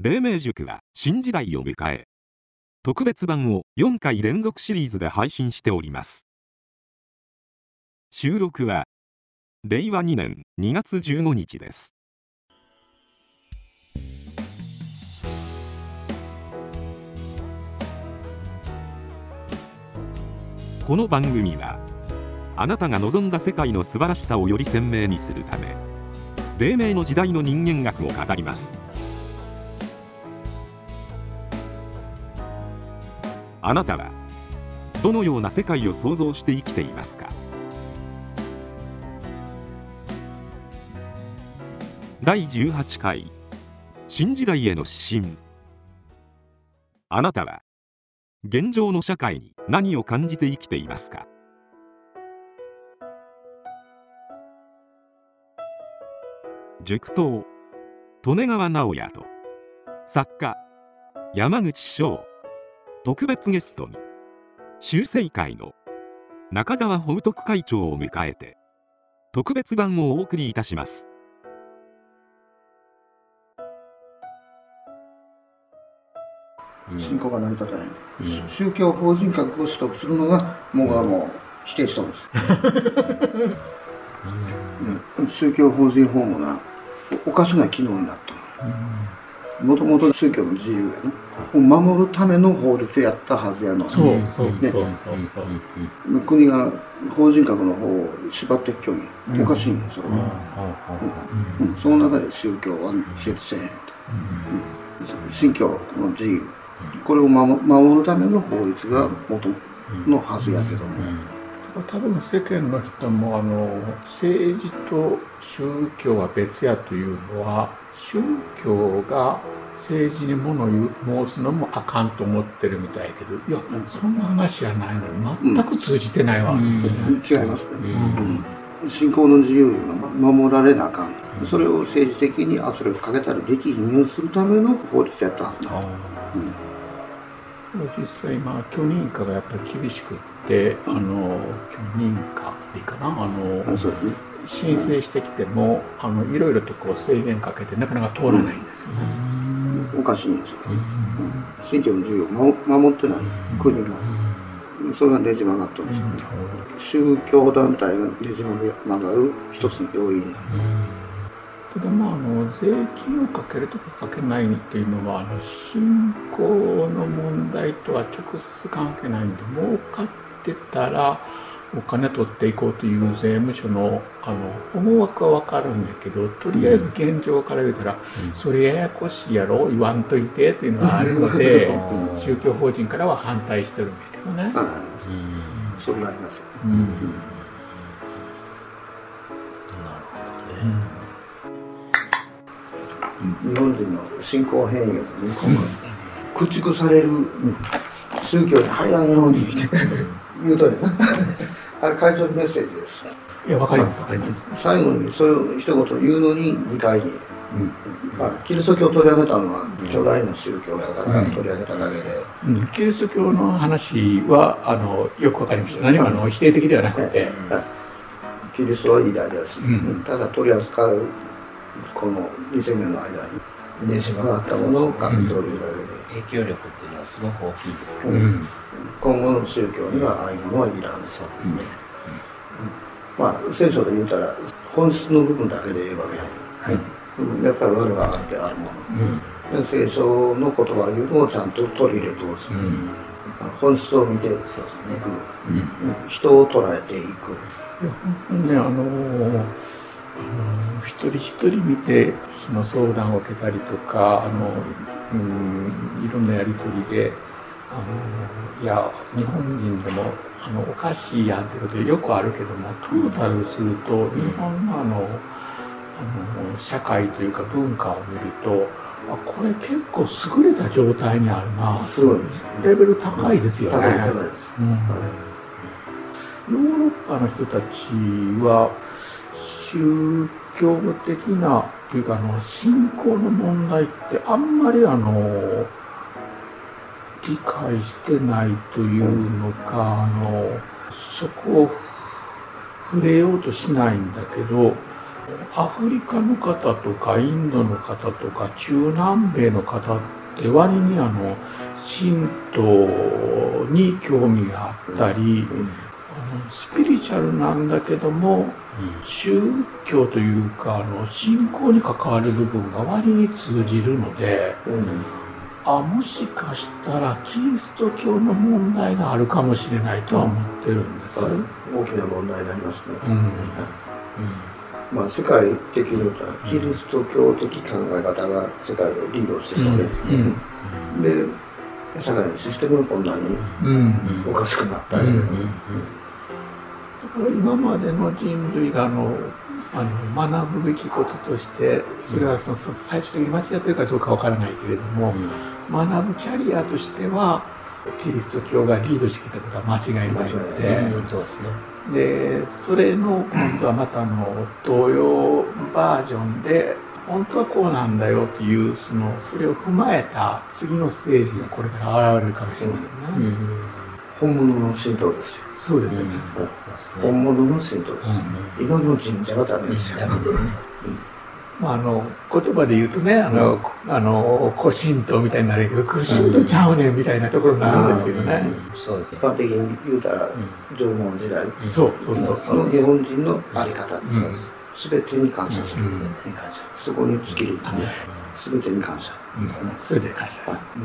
黎明塾は新時代を迎え、特別版を4回連続シリーズで配信しております。収録は、令和2年2月15日です。この番組は、あなたが望んだ世界の素晴らしさをより鮮明にするため、黎明の時代の人間学を語ります。あなたはどのような世界を想像して生きていますか？第18回新時代への指針。あなたは現状の社会に何を感じて生きていますか？塾頭利根川直也と作家山口翔。特別ゲストに修正会の中澤法徳会長を迎えて特別版をお送りいたします。信仰が成り立たない、うん、宗教法人格を取得するのがもがもう否定した んです、うん、宗教法人法もなおかしな機能になったもともと宗教の自由やねを守るための法律やったはずやのそうそうね。国が法人格の方を縛ってっきょにおかしいのそれは、うん。その中で宗教は成立せえへんと、信教の自由。これを守るための法律が元のはずやけども、多分世間の人もあの政治と宗教は別やというのは宗教が政治に物を申すのもあかんと思ってるみたいけどいやそんな話じゃないのに全く通じてないわ、うん、違いますね、うん、信仰の自由が守られなあかん。それを政治的に圧力かけたりできひんするための法律やったはずだ、うん、実際今許認可がやっぱり厳しくってあの許認可でいいかなあのそうですね申請してきてもあのいろいろとこう制限かけてなかなか通らないんですよね。おかしいんですよ。信教の自由を守ってない国が。それがねじ曲がったんですよね。宗教団体がねじ曲がる一つの要因なただまああの税金をかけるとかかけないっていうのはあの信仰の問題とは直接関係ないんで儲かってたらお金取っていこうという税務署のあの思惑は分かるんだけどとりあえず現状から言うたら、うん、それややこしいやろ言わんといてというのがあるので 宗教法人からは反対してるんだけどね。うん、そうなりますよね。うん、なるほどね。日本人の信仰変容駆逐される宗教に入らんように 言うとやなあれ会長のメッセージです。いやわかりますわかります。最後にそれを一言言うのに2回に、うん。まあ、キリスト教を取り上げたのは巨大な宗教やから取り上げただけで、うん、キリスト教の話はあのよくわかりました。何もあの否定的ではなくて、キリストは偉大です、うん、ただ取り扱うこの2000年の間にねじ曲がったものを感じ取るだけで、影響力っていうのはすごく大きいですから、うん。今後の宗教にはああいうものはいらん、そうですね、まあ聖書で言うたら本質の部分だけで言えばね、はい、やっぱり我はあるであるもの、聖書の言葉いうのをちゃんと取り入れてほしい、本質を見ていく、人を捉えていく。ねあのー、一人一人見てその相談を受けたりとかあの、うん、いろんなやり取りであのいや日本人でもあのおかしいやんってことよくあるけどもトータルすると日本のあのあの社会というか文化を見るとあこれ結構優れた状態にあるなすごいです、ね、レベル高いですよね。高いです、うん、ヨーロッパの人たちは宗教的なというかあの信仰の問題ってあんまりあの理解してないというのか、あの、そこを触れようとしないんだけど、アフリカの方とかインドの方とか中南米の方って割にあの神道に興味があったり、あのスピリチュアルなんだけども宗教というかあの信仰に関わる部分が割に通じるのでうん。あもしかしたらキリスト教の問題があるかもしれないとは思ってるんです。はい。大きな問題になりますね。うん。まあ世界的にキリスト教的考え方が世界をリードしてうん。て、うん。で社会のシステムがこんなにうん。おかしくなったり、うん今までの人類があのあの学ぶべきこととしてそれはそのそ最終的に間違ってるかどうかわからないけれども、学ぶキャリアとしてはキリスト教がリードしてきたことは間違いないのでうんですね。でそれの今度はまたあの同様バージョンで本当はこうなんだよというそのそれを踏まえた次のステージがこれから現れるかもしれませんね。本物の神道ですよ。そうですよね。本物の神道です。よ。今の神社はダメですよ。まあ、あの言葉で言うとねあの、あの古神道みたいになるけど古神道ちゃうねんみたいなところになるんですけどね、そうですね。一。般的に言うたら縄文時代？そうそうそう。の日本人のあり方です。うん。すべてに感謝する、そこに尽きるす。べてに感謝、うん。それで感謝ではす、い、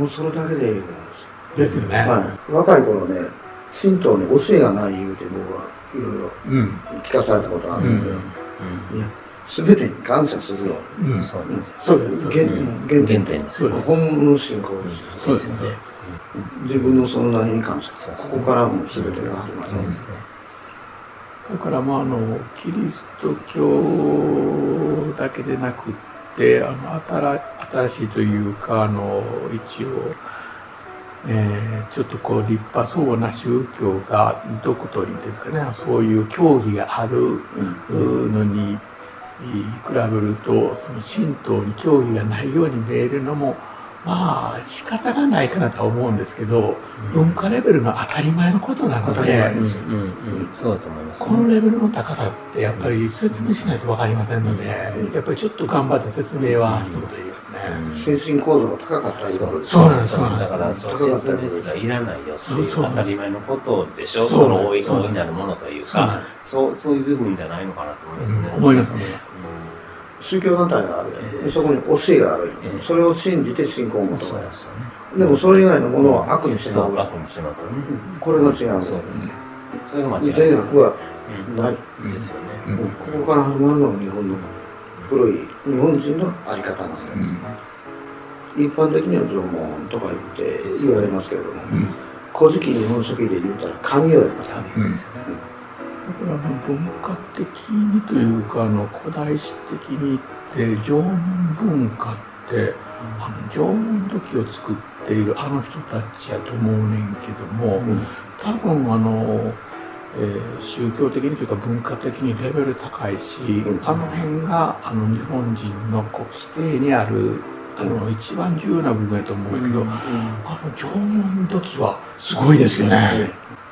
もうそれだけでいいもんですですよね、よ、はい、若い頃ね神道に教えがない言うて僕はいろいろうん。聞かされたことあるんだけど、うん。いやすべてに感謝するよ。うん。そうです。よ。そうで原点原点です。本物の信仰ですよ。そうですよね。自分の存在に感謝。すここからもうすべてが始まる。そうですね。だからまああのキリスト教だけでなくってあの新新しいというかあの一応、えーちょっとこう立派そうな宗教がドクトリンですかねそういう教義があるうん。のに比べるとその神道に教義がないように見えるのもまあ仕方がないかなとは思うんですけど文化レベルの当たり前のことなのでです。うんうんそうだと思います。このレベルの高さってやっぱり説明しないと分かりませんのでやっぱりちょっと頑張って説明は一言言いますね。精神構造が高かったりそうそうなんです。そうなんです。だからそう説明すらいらないよっていう当たり前のことでしょ？そうその大いそう。大いなるものというか。そうそういう部分じゃないのかなと思いますね。思います思います。宗教団体があるやん。でそこに教えがあるやん。ええそれを信じて信仰をうん求めるそうでもそれ以外のものを悪にしてまうが楽にしてまうからね。これが違うそうです。それが間違い善悪はない、うん。ですよね。ここから始まるのが日本の古い日本人のあり方なんです、一般的には縄文とか言って言われますけれども、うん古事記日本書紀で言ったら神代やから。だから文化的にというかあの古代史的に言って縄文文化ってあの縄文土器を作っているあの人たちやと思うねんけども、うん。多分あの、えー宗教的にというか文化的にレベル高いし、ん。あの辺があの日本人のこう規定にあるあの一番重要な部分やと思うけど、あの縄文土器はすごいですよね。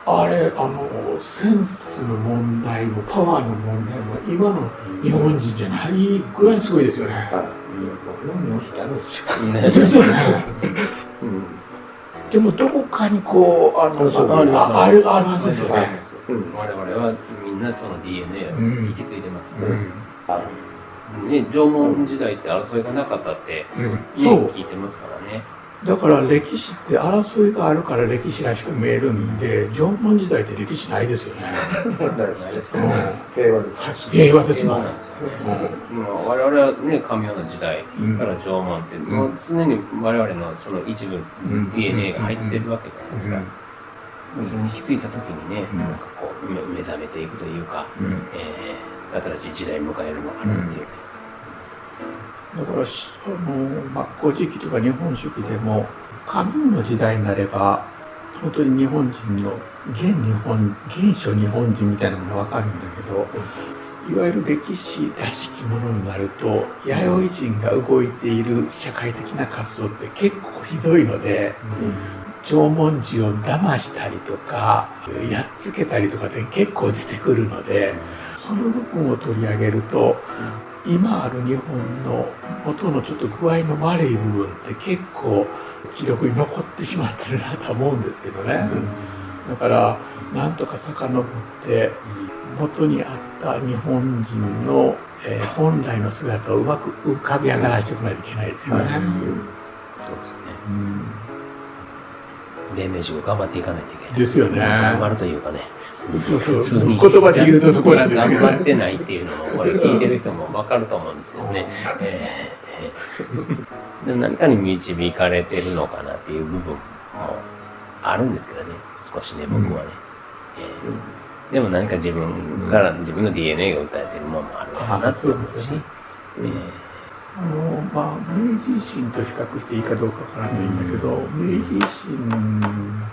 あれあのセンスの問題もパワーの問題も今の日本人じゃないぐらいすごいですよね。ですよ、ねですよね。うん。でもどこかにこうあのあそうあああるあるはずですよね。うん。我々はみんなその DNA を引き継いでますから、ね、縄文時代って争いがなかったって、ね、聞いてますからね。だから歴史って争いがあるから歴史らしく見えるんで縄文時代って歴史ないですよね。大好きですうん平和です。もん平和なんです。よ。まあ我々はね、神代の時代うん。から縄文って、もう常に我々のその一部、ん。DNA が入ってるわけじゃないですか。うん。それに気づいた時にね、うん。なんかこう目目覚めていくというか、うん。えー新しい時代迎えるのかなっていうね。だからあのまあ古事記とか日本書紀でも神の時代になれば本当に日本人の現日本現初日本人みたいなものが分かるんだけどいわゆる歴史らしきものになると弥生人が動いている社会的な活動って結構ひどいので縄文人を騙したりとかやっつけたりとかって結構出てくるのでその部分を取り上げると、今ある日本の元のちょっと具合の悪い部分って結構記録に残ってしまってるなとは思うんですけどね。だからなんとか遡って元にあった日本人の、えー本来の姿をうまく浮かび上がらせておかないといけないですよね。そうですよねうん黎明塾頑張っていかないといけないですよね。頑張るというかねそうそう普通に言葉で言うとそこなんですけど。頑張ってないっていうのもこれ聞いてる人も分かると思うんですけどね、えーえーでも何かに導かれてるのかなっていう部分もあるんですけどね。少しね僕はね、えーでも何か自分から自分の DNA が打たれてるものもあるかなと思うし、えーあのまあ、明治維新と比較していいかどうかわからないんだけど、明治維新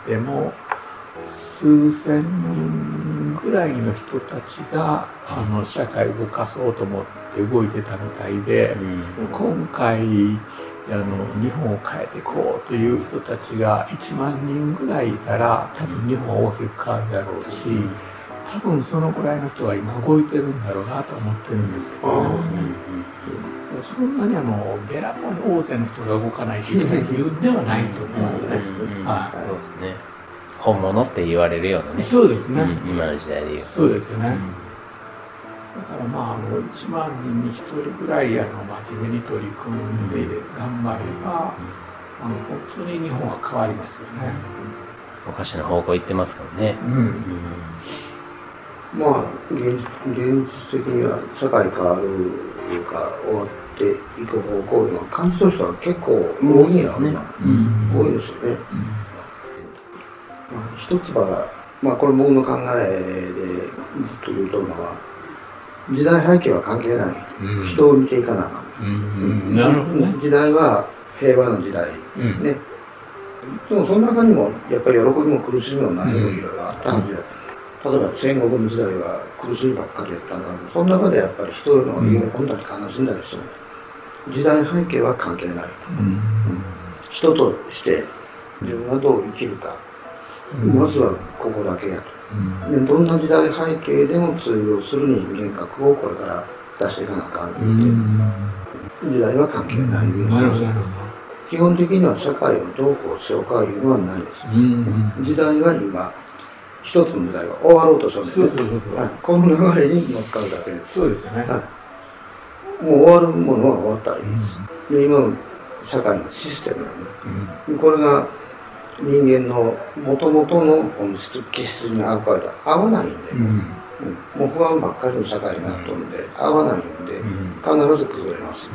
でも数千人ぐらいの人たちがあの社会を動かそうと思って動いてたみたいで、うん。今回あの日本を変えていこうという人たちが1万人ぐらいいたら多分日本は大きく変わるだろうし多分そのぐらいの人は今動いてるんだろうなと思ってるんですけどね。そんなにあのべらぼうに大勢の人が動かないといけないというんではないと思うん。はそうですね本物って言われるようなねそうですね。うん今の時代で言うとそうですよね。だからまああの1万人に1人ぐらいあの真面目に取り組んで頑張れば、あの本当に日本は変わりますよね。おかしな方向行ってますからね。うん。まあ現実現実的には社会変わるいうか終わっていく方向の感じとしては結構多いんやろうな、うん。多いですよね。まあ、一つは、まあ、これ僕の考えでずっと言うとるのは時代背景は関係ない、うん。人を見ていかなあかん、うん。なるほどね。時代は平和の時代、うん。ね。でもその中にもやっぱり喜びも苦しみもないもいろいろあったんで、例えば戦国の時代は苦しみばっかりやったんだけどその中でやっぱり人の喜んだり悲しんだりしても時代背景は関係ない。うん。人として自分がどう生きるか、まずはここだけやと。うん。でどんな時代背景でも通用する人間格をこれから出していかなあかんうって、ん。時代は関係ない、なるほど、なるほ基本的には社会をどうこうしようかいうのはないです、ど。うん。時代は今一つの時代が終わろうとしとんそうねんねそうそうそう。はい、この流れに乗っかるだけです、そうですよね。はい、もう終わるものは終わったらいいです、で今の社会のシステムよねうん。これが人間の元々の本質気質に合うかと合わないんで、うん。うん。もう不安ばっかりの社会になっとるんで、合わないんで、うん。必ず崩れます。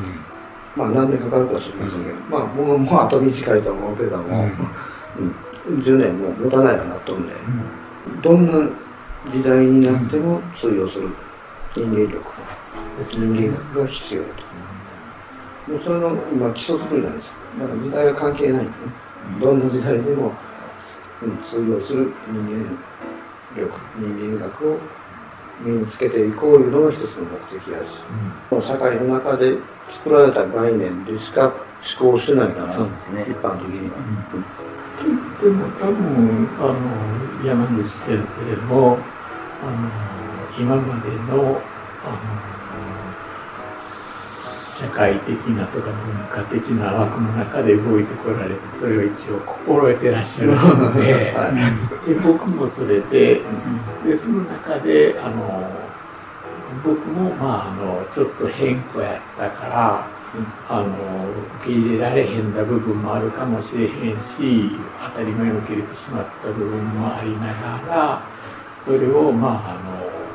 まあ何年かかるか知りませんけど、まあ僕はもうあと短いと思うけども、うん、10年もう持たないようになっとるんで、どんな時代になっても通用する。人間力、人間学が必要と。もうそれの今基礎作りなんですよ。だから時代は関係ないんでね。どんな時代でも、うん、通用する人間力、人間学を身につけていこういうのが一つの目的やし、社会の中で作られた概念でしか思考してないから、ね。一般的には。でも多分あの山口先生もあの今までのあの社会的なとか文化的な枠の中で動いてこられてそれを一応心得てらっしゃるので, で僕もそれででその中であの僕もまああのちょっと変更やったから。あの受け入れられへんだ部分もあるかもしれへんし当たり前に受け入れてしまった部分もありながらそれをまああの、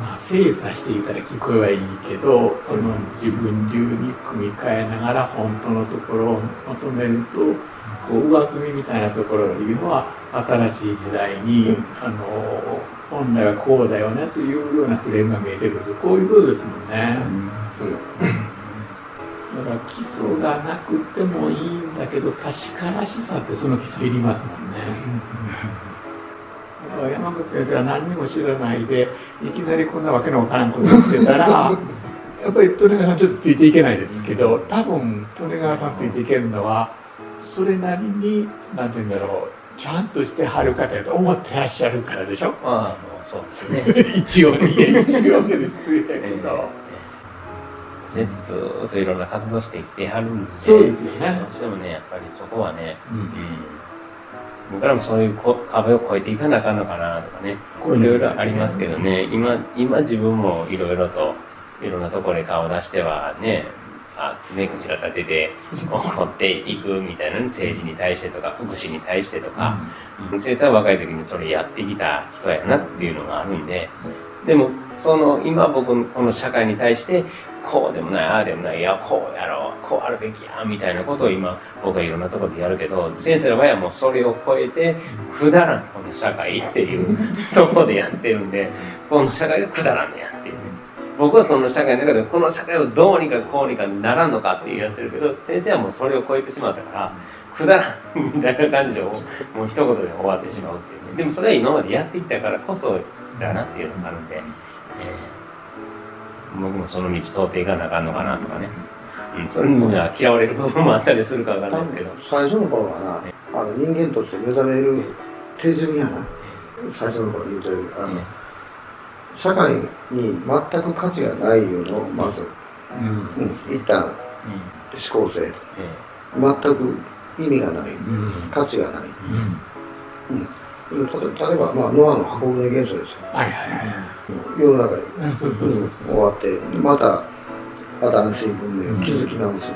まあ、精査していたら聞こえはいいけどあの自分流に組み替えながら本当のところを求めるとこう上積みみたいなところっていうのは新しい時代にあの本来はこうだよねというようなフレームが見えてくるとこういうことですもんね。だから基礎がなくてもいいんだけど確からしさってその基礎いりますもんね。山口先生は何にも知らないでいきなりこんなわけのわからんこと言ってたら やっぱり利根川さんちょっとついていけないですけど多分利根川さんついていけるのはそれなりに何て言うんだろうちゃんとしてはる方やと思ってらっしゃるからでしょ？まあもうそうですね。一応ね一応ねですやけど、先生ずーっといろんな活動してきてはるんでそうですよね。どうしてもねやっぱりそこはねうん。うん僕らもそういうこ壁を越えていかなあかんのかなとかね。いろいろありますけどね。今今自分もいろいろといろんなところに顔を出してはねあ目くじら立てて怒っていくみたいなね。政治に対してとか福祉に対してとか、先生は若い時にそれやってきた人やなっていうのがあるん。で、でもその今僕この社会に対してこうでもないああでもないいやこうやろうこうあるべきやみたいなことを今僕はいろんなところでやるけど先生の場合はもうそれを超えてくだらんこの社会っていう ところでやってるんでこの社会がくだらんねやっていう。僕はこの社会の中でこの社会をどうにかこうにかならんのかってやってるけど先生はもうそれを超えてしまったからくだらんみたいな感じでもう一言で終わってしまうっていう。ねでもそれは今までやってきたからこそだなっていうのがあるんで、えー僕もその道通っていかなあかんのかなとかね、うん、それには嫌われる部分もあったりするかわかんない多ですけど。分最初の頃はなあの人間として目覚める手順やな。最初の頃言うとるあの社会に全く価値がないいうのをまず、うん、一旦思考性。え全く意味がない。うん。価値がない。うん例えば、まあ、ノアの箱舟現象ですよ。はいはいはい。世の中で、終わってまた新しい文明を築き直す、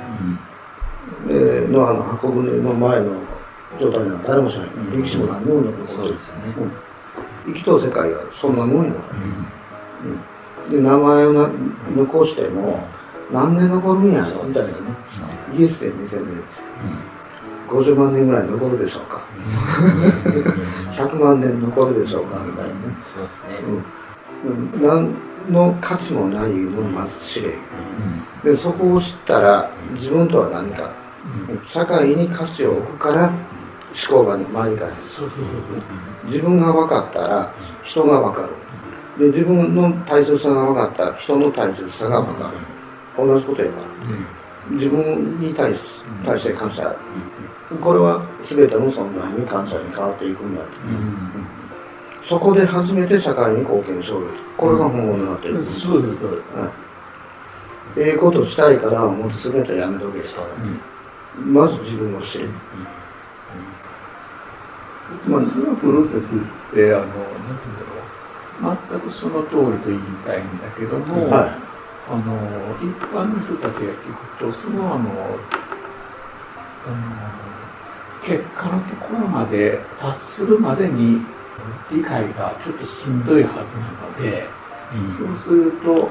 でノアの箱舟の前の状態には誰も知らない、歴史も何も残ってるそうですよね。生きとう世界がそんなもんやから、うん。で名前をな残しても何年残るんやみたいなね。イエスで2000年ですよ50万年ぐらい残るでしょうか。100万年残るでしょうかみたいなね、そうん、何の価値もないのをまず知れでそこを知ったら自分とは何か、社会に価値を置くから思考がね前に返すそうそうそう自分が分かったら人が分かる。で自分の大切さが分かったら人の大切さが分かる。同じことやから自分に対し対して感謝。これは全ての存在に感謝に変わっていくんだと。そこで初めて社会に貢献しようよと。これが本物になっていく、そうですそうです。はい、ええことしたいからもっと全てやめとけまず自分を知る、まあ、そのプロセスってあのなんていうんだろう。全くその通りと言いたいんだけども、はあの一般の人たちが聞くとそのあのあの結果のところまで達するまでに理解がちょっとしんどいはずなので、そうすると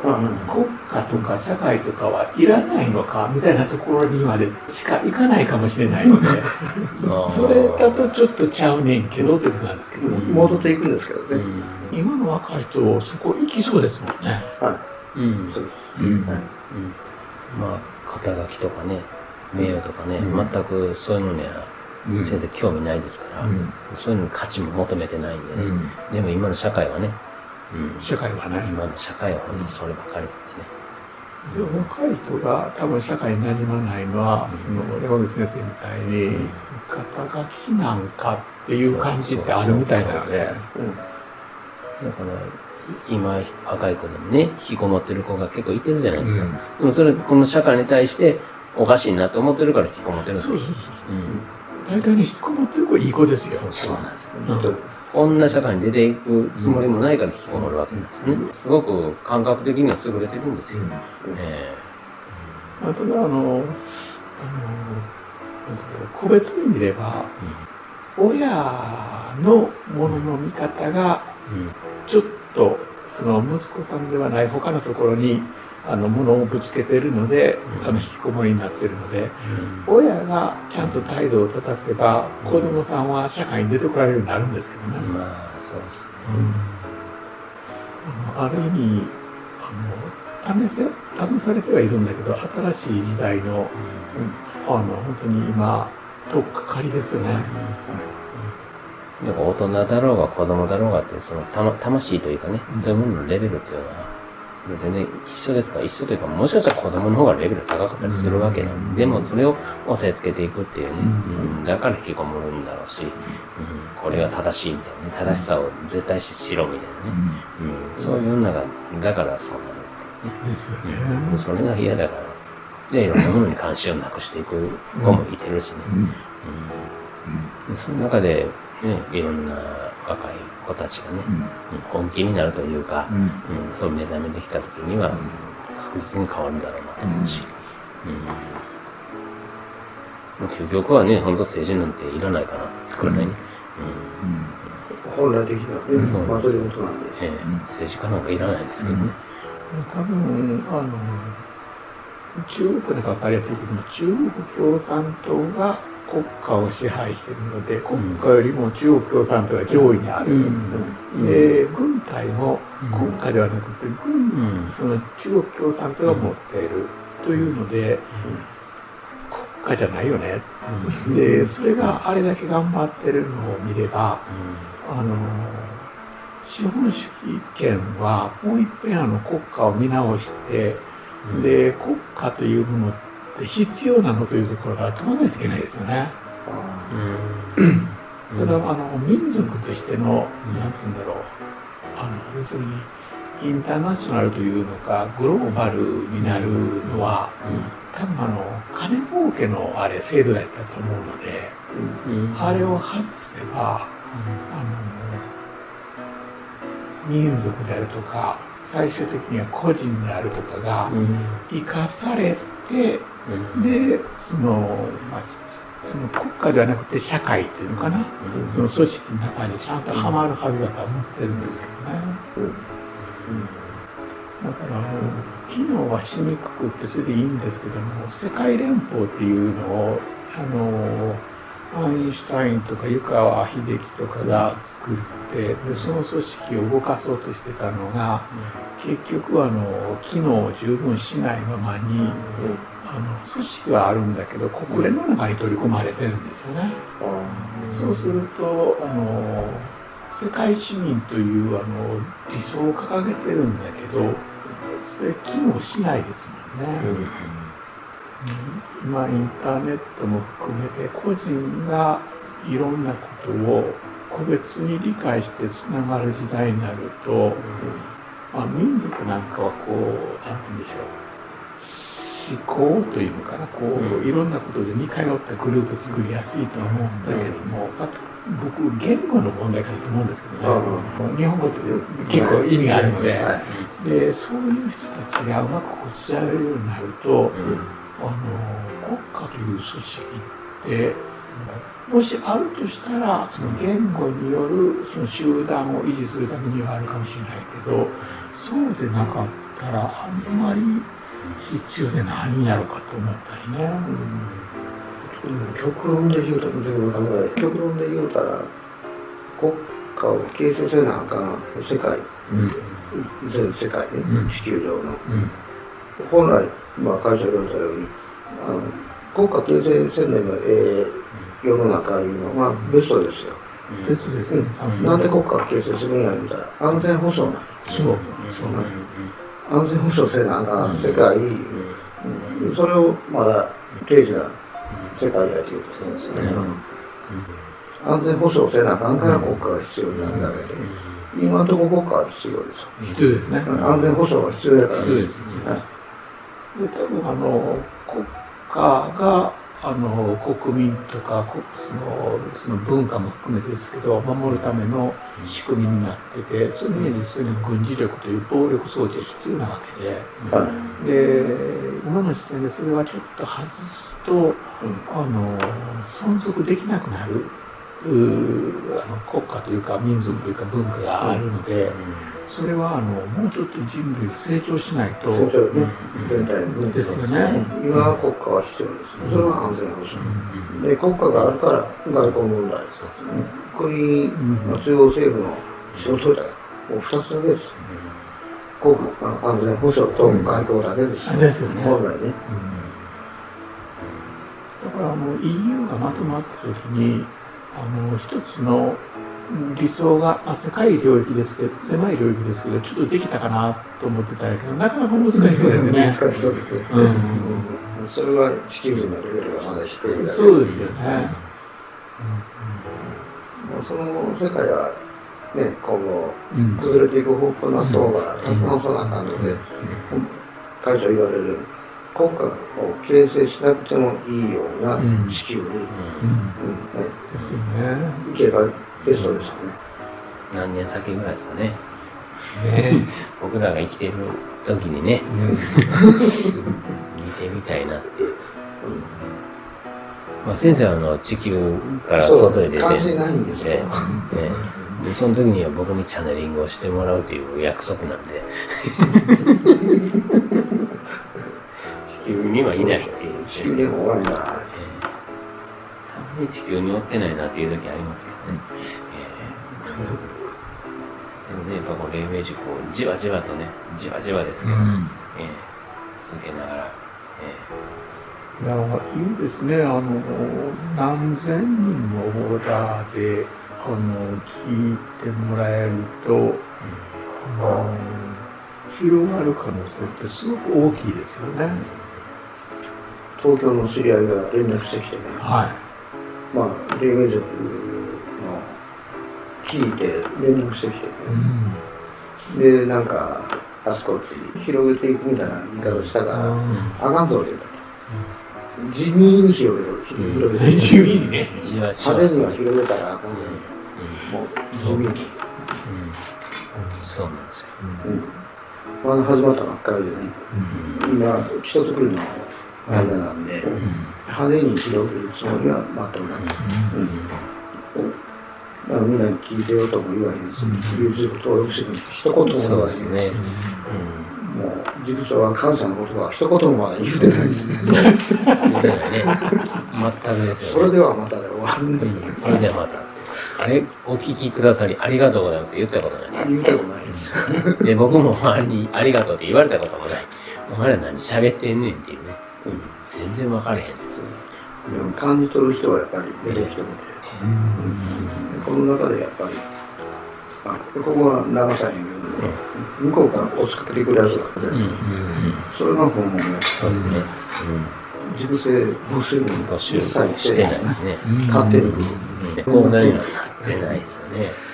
国家とか社会とかはいらないのかみたいなところにまでしか行かないかもしれないので それだとちょっとちゃうねんけどということなんですけど、戻っていくんですけどね、今の若い人そこ行きそうですもんね。はうんいそうです、うん。はい。まあ肩書きとかね名誉とかね、うん。全くそういうのにはうん。先生興味ないですから、うん。そういうのに価値も求めてないんでね、うん。でも今の社会はね、うん、社会はね今の社会は本当にそればかりなんでね、でも若い人が多分社会に馴染まないのは、その山口先生みたいに肩書きなんかっていう感じってあるみたいなので。うん。だから今若い子でもね引きこもってる子が結構いてるじゃないですか、うん。でもそれこの社会に対しておかしいなと思ってるから引きこもってるんです。よ大体に引きこもってる子いい子ですよ。そうなんですよ。こん。な社会に出ていくつもりもないから引きこもるわけなんですよね。すごく感覚的には優れてるんですよ。えまあ、ただあのあの個別に見れば親のものの見方がえうんちょっとその息子さんではない他のところにあの物をぶつけてるので、うん。あの引きこもりになってるので親がちゃんと態度を立たせば子供さんは社会に出てこられるようになるんですけどね。まあそうですね。あのある意味あの試せ試されてはいるんだけど新しい時代のあの本当に今とっかかりですよね。なんか大人だろうが子供だろうがってそのたま魂というかね、そういうもののレベルっていうのは全然一緒ですか一緒というか、もしかしたら子供の方がレベル高かったりするわけなんで、でもそれを押さえつけていくっていうね、うん、だから引きこもるんだろうし、うん、これが正しいみたいなね、正しさを絶対視しろみたいなね、うん、そういうのが、だからそうなるっていうね。ですよね。うん、それが嫌だから。で、いろんなものに関心をなくしていく子もいてるしね。うん、その中で、ね、いろんな若い子たちがね、本気になるというか、うん。そう目覚めてきた時には、確実に変わるんだろうなと思うし。うん。究極はね、本当政治なんていらないかな、くらい。ね。本来的にはね、そうまあそういうことなんで。ええ。政治家なんかいらないですけどね。多分、あの、中国でか分かりやすいけども、中国共産党が国家を支配しているので、国家よりも中国共産党が上位にある。で、軍隊も国家ではなくて、軍、その中国共産党が持っているというので、国家じゃないよね。で、それがあれだけ頑張ってるのを見れば、あの、資本主義権はもう一遍あの国家を見直して、で、国家というものって必要なのというところから問わないといけないですよね。あただ、あの、民族としての、なんて言うんだろう、あの、要するに、インターナショナルというのか、グローバルになるのは、多分あの、金儲けのあれ、制度だったと思うので、あれを外せば、あの、民族であるとか、最終的には個人であるとかが生かされて、で、その、まあ、その国家ではなくて社会というのかな、その組織の中にちゃんとはまるはずだとは思ってるんですけどね。だから機能はしにくくってそれでいいんですけども、世界連邦っていうのを、あの、アインシュタインとか湯川秀樹とかが作って、で、その組織を動かそうとしてたのが、結局あの、機能を十分しないままに、あの、組織はあるんだけど、国連の中に取り込まれてるんですよね。そうすると、あの、世界市民というあの理想を掲げてるんだけど、それ機能しないですもんね。うん。今インターネットも含めて個人がいろんなことを個別に理解してつながる時代になると、まあ、民族なんかはこうなんて言うんでしょう思考というのかな。こう、いろんなことで似通ったグループ作りやすいとは思うんだけども、あと僕言語の問題かなと思うんですけどね、日本語って結構意味があるので、はい。でそういう人たちがうまくこう伝えられるようになると、あの国家という組織ってもしあるとしたらその言語によるその集団を維持するためにはあるかもしれないけどそうでなかったらあんまり必要でないんやろうかと思ったりね。極論で言うたら、極論で言うたら、国家を形成せなあかん世界、全世界ね、地球上の。本来、まあ、会社言われたように、あの国家形成せんでもええ世の中いうのは、まあ、ベストですよ。別ですね、多分なんで国家を形成するんや言うたら、安全保障なんよそう。そう安全保障せなあかん世界、うん。それをまだ定時な世界やっていうと、うん。安全保障せなあかんから国家が必要になるだけで、今のところ国家は必要です。よ。必要ですね。安全保障が必要やから必要ですはい。で多分あの国家があの国民とかこそのその文化も含めてですけど守るための仕組みになっててそれに実際に軍事力という暴力装置が必要なわけではい。で今の時点でそれはちょっと外すとあの存続できなくなるうーあの国家というか民族というか文化があるので、それはあのもうちょっと人類が成長しないと。ね、全体に。ですよね今は国家は必要です。それは安全保障。で、国家があるから外交問題。国、まあ中央政府の仕事だよ。もう二つだけです。国あ安全保障と外交だけです。ですよね本来ね。だからあの EU がまとまった時にああの一つの理想が、まあ、世界領域ですけど狭い領域ですけどちょっとできたかなと思ってたけどなかなか難しそうですよね。難しそうですね。うん。うん。それは地球のレベルがまだ低いだけそうですよね。もうその世界はね今後崩れていく方向なそうが立て直さなあかん。ので、会長言われる国家を形成しなくてもいいような地球に、うん、ですよね。行けばベストですよね。何年先ぐらいですかね。ね 僕らが生きてる時にね、うん。見てみたいなって。まあ、先生はあの地球から外へ出て、ないんですよ。ね。ね。でその時には僕にチャネリングをしてもらうという約束なんで。地球にはいないっていう。地球にもおらに地球に追ってないなっていう時ありますけどね、えー。でもねやっぱこう黎明時こうじわじわとねじわじわですけど、えー続けながら、えいやいいですね。あの何千人のオーダーであの聞いてもらえると、あの広がる可能性ってすごく大きいですよね。東京の知り合いが連絡してきてね、はまあ、黎明族の聞いて連絡してきてい。うね、ん。で、なんか、あそこって広げていくみたいな言い方したから、あかんぞって言ったと。地味に広げろ、広げて。地味にね。派手には広げたらあかんぞ。もう地味に。うんそうなんですよ、うん。まだ始まったばっかりでね、今、基礎作りの間なんで、うん派手に広げるつもりは全くないです。うん。だからみんなに聞いてよとも言わへんし、YouTube 登録しても一言も言わへんし、ですね、もう塾長は感謝の言葉は一言もまだ言うてないですねそ。う、ね全くですよねそれではまたで終わるね。うん、それではまたあれお聞きくださりありがとうございますって言ったことない言いたくないです。で僕も周りにありがとうって言われたこともないお前ら何喋ってん。ねん。っていう全然分かれへんっすでも感じ取る人はやっぱり出てきてもて、この中でやっぱり、あここは流さへんけどね、向こうから押しかけてくるやつがあって、それが本物ね、そうですね、塾生募集もうん、募集一切してない。ですね、勝手に、で講座にはなってないですよね。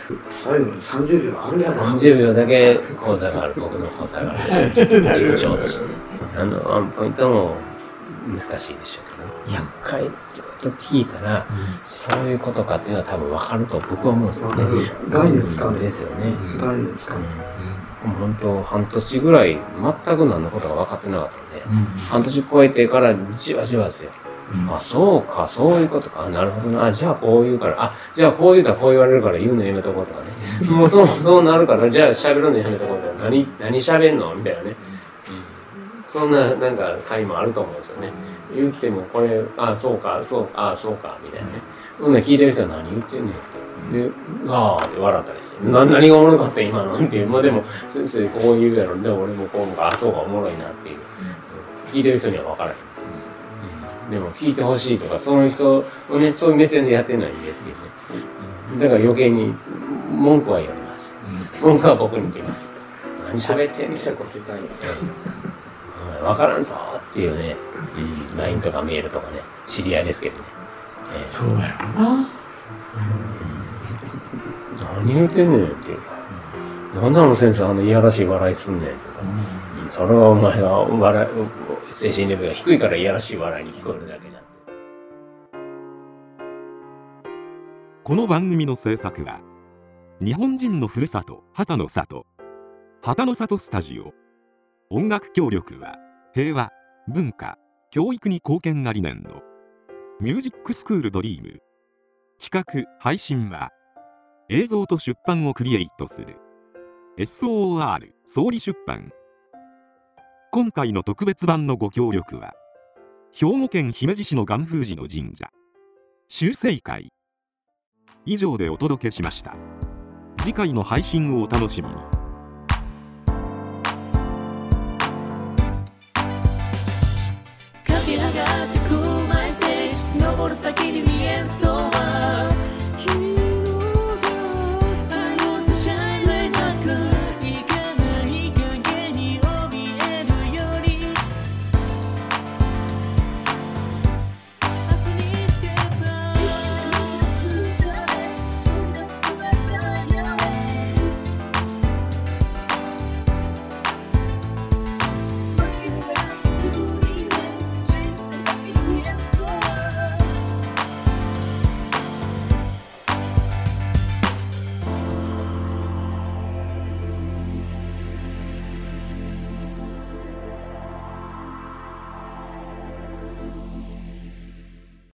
最後に30秒あるやろ。30秒だけ講座がある僕の講座があるでしょ塾長としてあのワンポイントも難しいでしょうけど100回ずっと聞いたら、そういうことかっていうのは多分分かると僕は思うんですよね。概念つかめですよね、概念つかめもう本当半年ぐらい全く何のことが分かってなかったんで、半年超えてからじわじわですよ。あ、そうか、そういうことか。あなるほどな。あじゃあこう言うから、あ、じゃあこう言うたらこう言われるから言うのやめとこうとかね。もうそう、そうなるから、じゃあ喋るのやめとこうとか、何、何喋んのみたいなね。そんな、なんか、回もあると思うんですよね。言っても、これ、あ、そうか、そうか、あ、そうか、みたいなね。そんな聞いてる人は何言ってんねんって。で、あーって笑ったりして、な何がおもろかった今のっていう。まあでも、先生こう言うやろ。でも俺もこうあ、そうか、おもろいなっていう。聞いてる人には分からへん。でも聞いてほしいとか、その人をね、そういう目線でやってないんでっていうね。だから余計に文句は言われます。文句は僕に来ます。何喋ってんねん一。切こっちないよ。うん分からんぞっていうね、うん、LINE とかメールとかね、知り合いですけどね。えそうやろな。ー何言うてんねんっていうか、なんであの先生あのいやらしい笑いすんねんとか、うんそれはお前が笑い、精神レベルが低いからいやらしい笑いに聞こえるだけだ。この番組の制作は日本人のふるさと旗の里旗の里スタジオ音楽協力は平和文化教育に貢献が理念のミュージックスクールドリーム。企画配信は映像と出版をクリエイトする。SOR 総理出版。今回の特別版のご協力は兵庫県姫路市の元風寺の神社。修正会。以上でお届けしました。次回の配信をお楽しみに。駆け上が